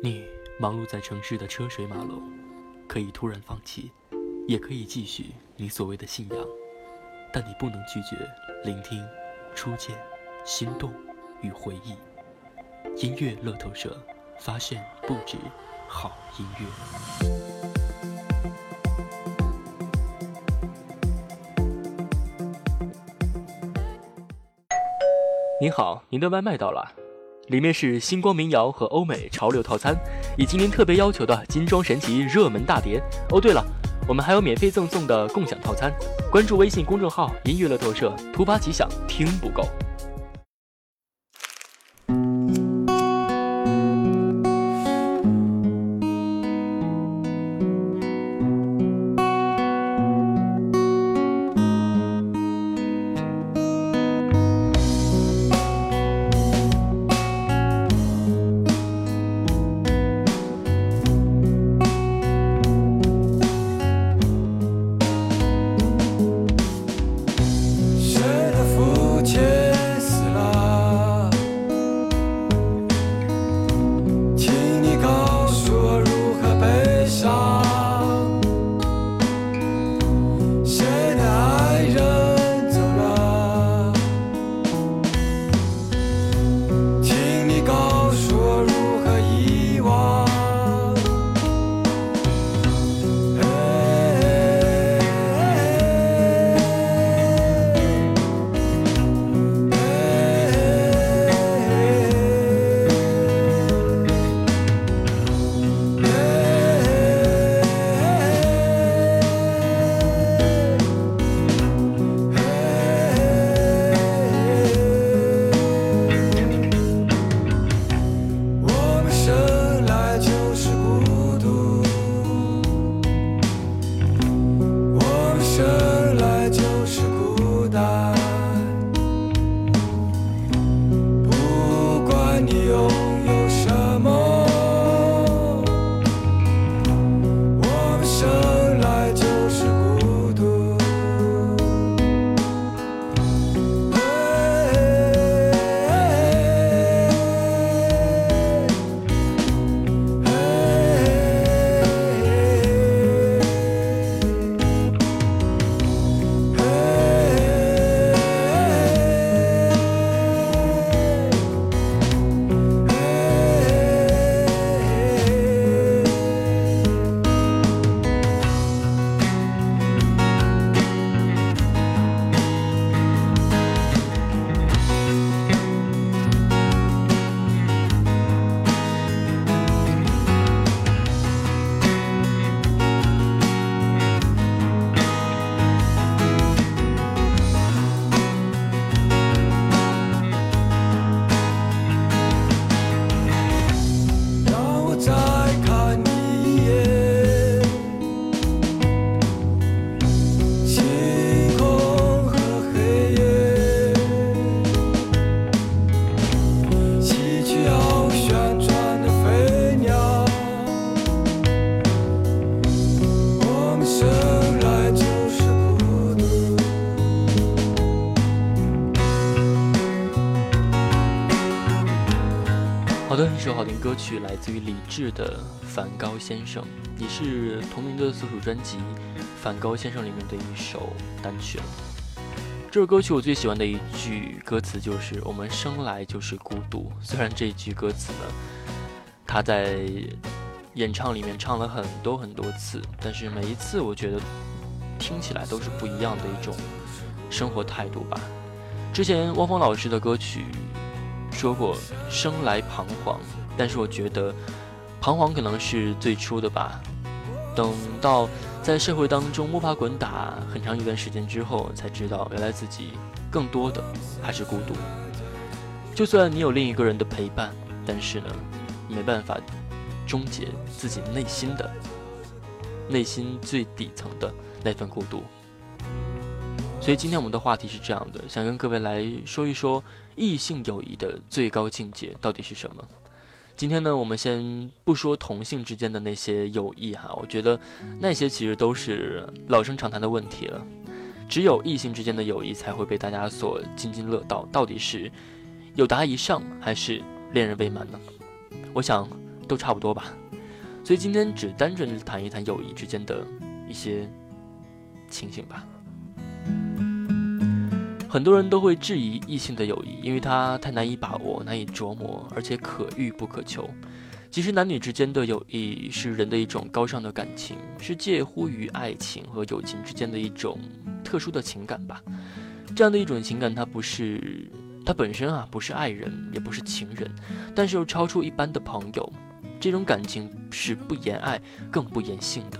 你忙碌在城市的车水马龙，可以突然放弃，也可以继续你所谓的信仰，但你不能拒绝聆听初见、心动与回忆。音乐乐透社发现不止好音乐。您好，您的外卖到了。里面是星光民谣和欧美潮流套餐，以及您特别要求的金装神奇热门大碟。哦，对了，我们还有免费赠送的共享套餐。关注微信公众号“音乐乐透社”，突发奇想，听不够。自于李志的《梵高先生》，也是同名的所属专辑《梵高先生》里面的一首单曲了。这首歌曲我最喜欢的一句歌词就是“我们生来就是孤独”。虽然这句歌词呢，他在演唱里面唱了很多很多次，但是每一次我觉得听起来都是不一样的一种生活态度吧。之前汪峰老师的歌曲。说过生来彷徨，但是我觉得彷徨可能是最初的吧。等到在社会当中摸爬滚打很长一段时间之后，才知道原来自己更多的还是孤独。就算你有另一个人的陪伴，但是呢，没办法终结自己内心的内心最底层的那份孤独。所以今天我们的话题是这样的，想跟各位来说一说异性友谊的最高境界到底是什么。今天呢，我们先不说同性之间的那些友谊哈，我觉得那些其实都是老生常谈的问题了。只有异性之间的友谊才会被大家所津津乐道。到底是友达以上还是恋人未满呢？我想都差不多吧。所以今天只单纯谈一谈友谊之间的一些情形吧。很多人都会质疑异性的友谊，因为它太难以把握、难以琢磨，而且可遇不可求。其实男女之间的友谊是人的一种高尚的感情，是介乎于爱情和友情之间的一种特殊的情感吧。这样的一种情感，它不是它本身啊，不是爱人，也不是情人，但是又超出一般的朋友。这种感情是不言爱，更不言性的。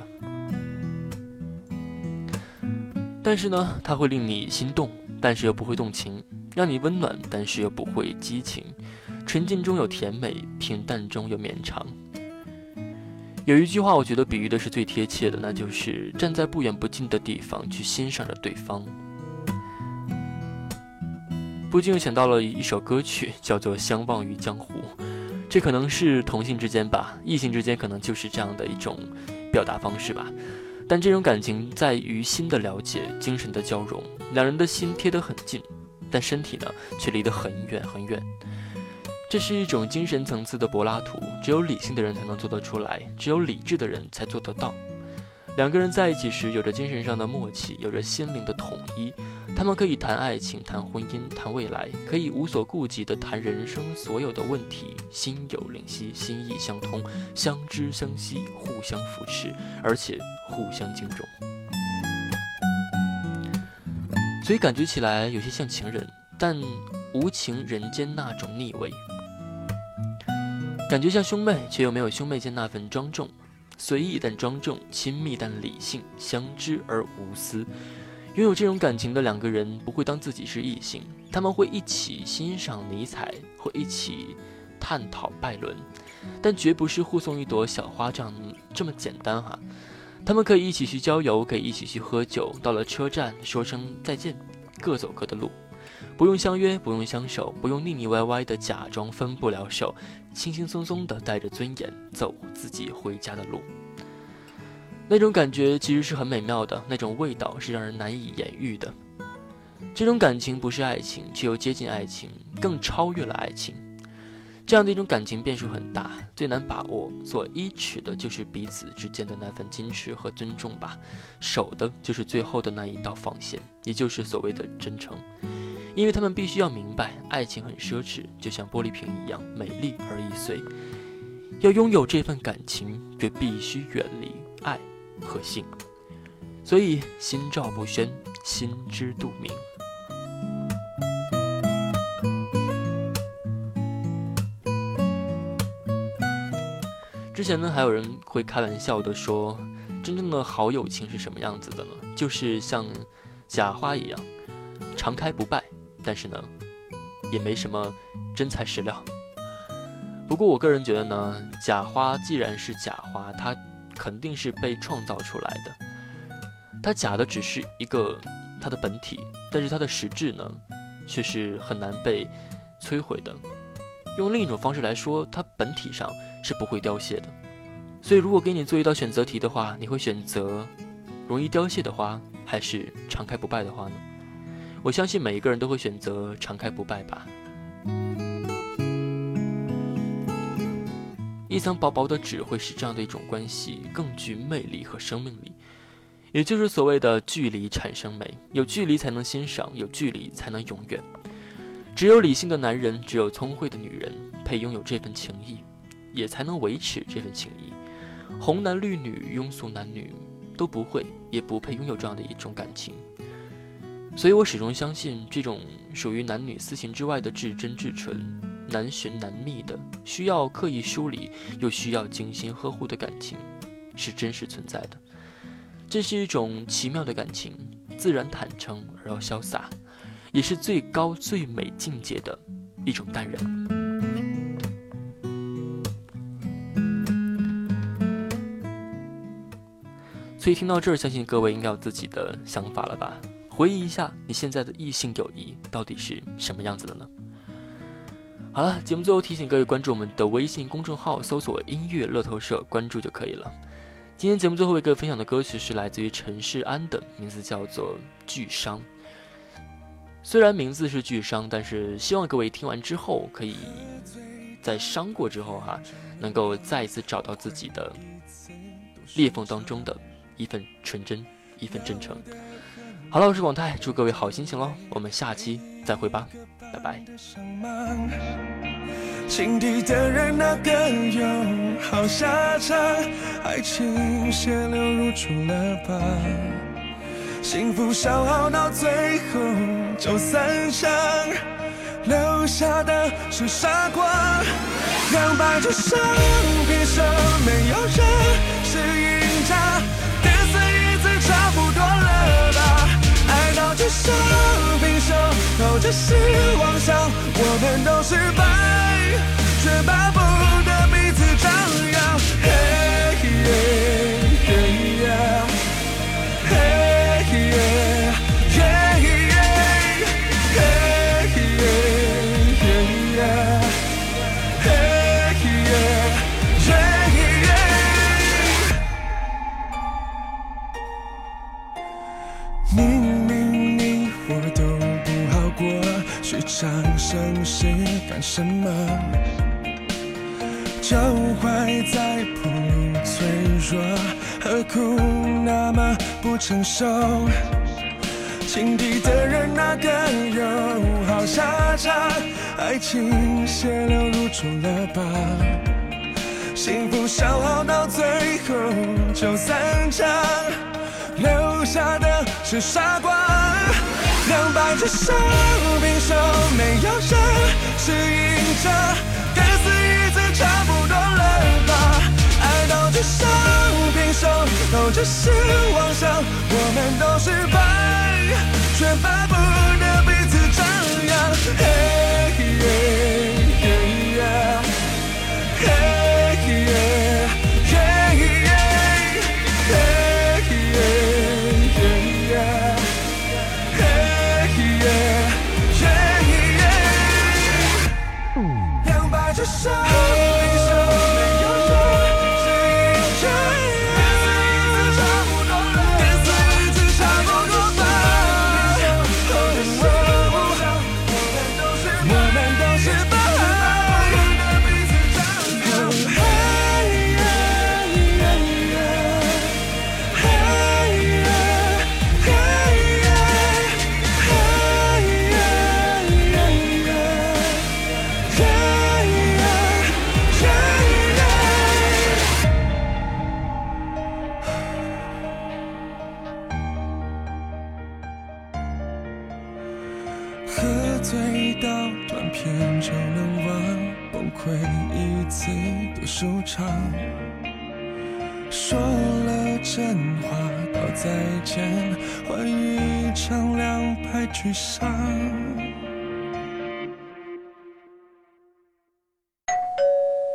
但是呢，它会令你心动。但是又不会动情，让你温暖，但是又不会激情，纯净中有甜美，平淡中有绵长。有一句话，我觉得比喻的是最贴切的，那就是站在不远不近的地方去欣赏着对方。不禁又想到了一首歌曲，叫做《相忘于江湖》，这可能是同性之间吧，异性之间可能就是这样的一种表达方式吧。但这种感情在于心的了解，精神的交融，两人的心贴得很近，但身体呢却离得很远很远。这是一种精神层次的柏拉图，只有理性的人才能做得出来，只有理智的人才做得到。两个人在一起时，有着精神上的默契，有着心灵的统一。他们可以谈爱情，谈婚姻，谈未来，可以无所顾忌地谈人生所有的问题，心有灵犀，心意相通，相知相惜，互相扶持，而且互相敬重。所以感觉起来有些像情人，但无情人间那种腻味；感觉像兄妹，却又没有兄妹间那份庄重。随意但庄重，亲密但理性，相知而无私。拥有这种感情的两个人不会当自己是异性，他们会一起欣赏尼采，会一起探讨拜伦，但绝不是护送一朵小花这样这么简单哈。他们可以一起去郊游，可以一起去喝酒，到了车站说声再见，各走各的路，不用相约，不用相守，不用腻腻歪歪的假装分不了手，轻轻松松的带着尊严走自己回家的路。那种感觉其实是很美妙的，那种味道是让人难以言喻的。这种感情不是爱情，却又接近爱情，更超越了爱情。这样的一种感情变数很大，最难把握、所依持的就是彼此之间的那份矜持和尊重吧。守的就是最后的那一道防线，也就是所谓的真诚。因为他们必须要明白，爱情很奢侈，就像玻璃瓶一样美丽而易碎。要拥有这份感情，就必须远离爱。和性，所以心照不宣，心知肚明。之前呢，还有人会开玩笑的说，真正的好友情是什么样子的呢？就是像假花一样，常开不败，但是呢，也没什么真材实料。不过我个人觉得呢，假花既然是假花，它。肯定是被创造出来的，它假的只是一个它的本体，但是它的实质呢，却是很难被摧毁的。用另一种方式来说，它本体上是不会凋谢的。所以，如果给你做一道选择题的话，你会选择容易凋谢的花，还是常开不败的花呢？我相信每一个人都会选择常开不败吧。一层薄薄的纸会使这样的一种关系更具魅力和生命力，也就是所谓的距离产生美。有距离才能欣赏，有距离才能永远。只有理性的男人，只有聪慧的女人，配拥有这份情谊，也才能维持这份情谊。红男绿女、庸俗男女都不会，也不配拥有这样的一种感情。所以我始终相信，这种属于男女私情之外的至真至纯。难寻难觅的，需要刻意梳理，又需要精心呵护的感情，是真实存在的。这是一种奇妙的感情，自然坦诚而又潇洒，也是最高最美境界的一种淡然。所以听到这儿，相信各位应该有自己的想法了吧？回忆一下，你现在的异性友谊到底是什么样子的呢？好了，节目最后提醒各位关注我们的微信公众号，搜索“音乐乐透社”，关注就可以了。今天节目最后一个分享的歌曲是来自于陈世安的，名字叫做《巨伤》。虽然名字是巨伤，但是希望各位听完之后，可以在伤过之后哈，能够再一次找到自己的裂缝当中的一份纯真，一份真诚。好了，我是广泰，祝各位好心情喽，我们下期再会吧，拜拜。心底的人哪个有好下场？爱情血流如注了疤，幸福消耗到最后就散场，留下的是傻瓜。两败俱伤，平手没有人都失败。却把脚踝在不脆弱，何苦那么不成熟？情敌的人哪个有好下场？爱情血流如注了吧，幸福消耗到最后就散场，留下的是傻瓜。两败俱伤，平手没有人是赢者。手，都只是妄想，我们都失败，却巴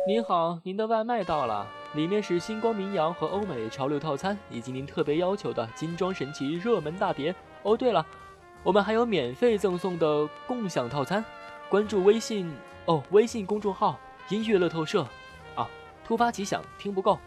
您好，您的外卖到了，里面是星光名扬和欧美潮流套餐，以及您特别要求的金装神奇热门大碟。哦，对了。我们还有免费赠送的共享套餐，关注微信哦，微信公众号“音乐乐透社”，啊，突发奇想，听不够。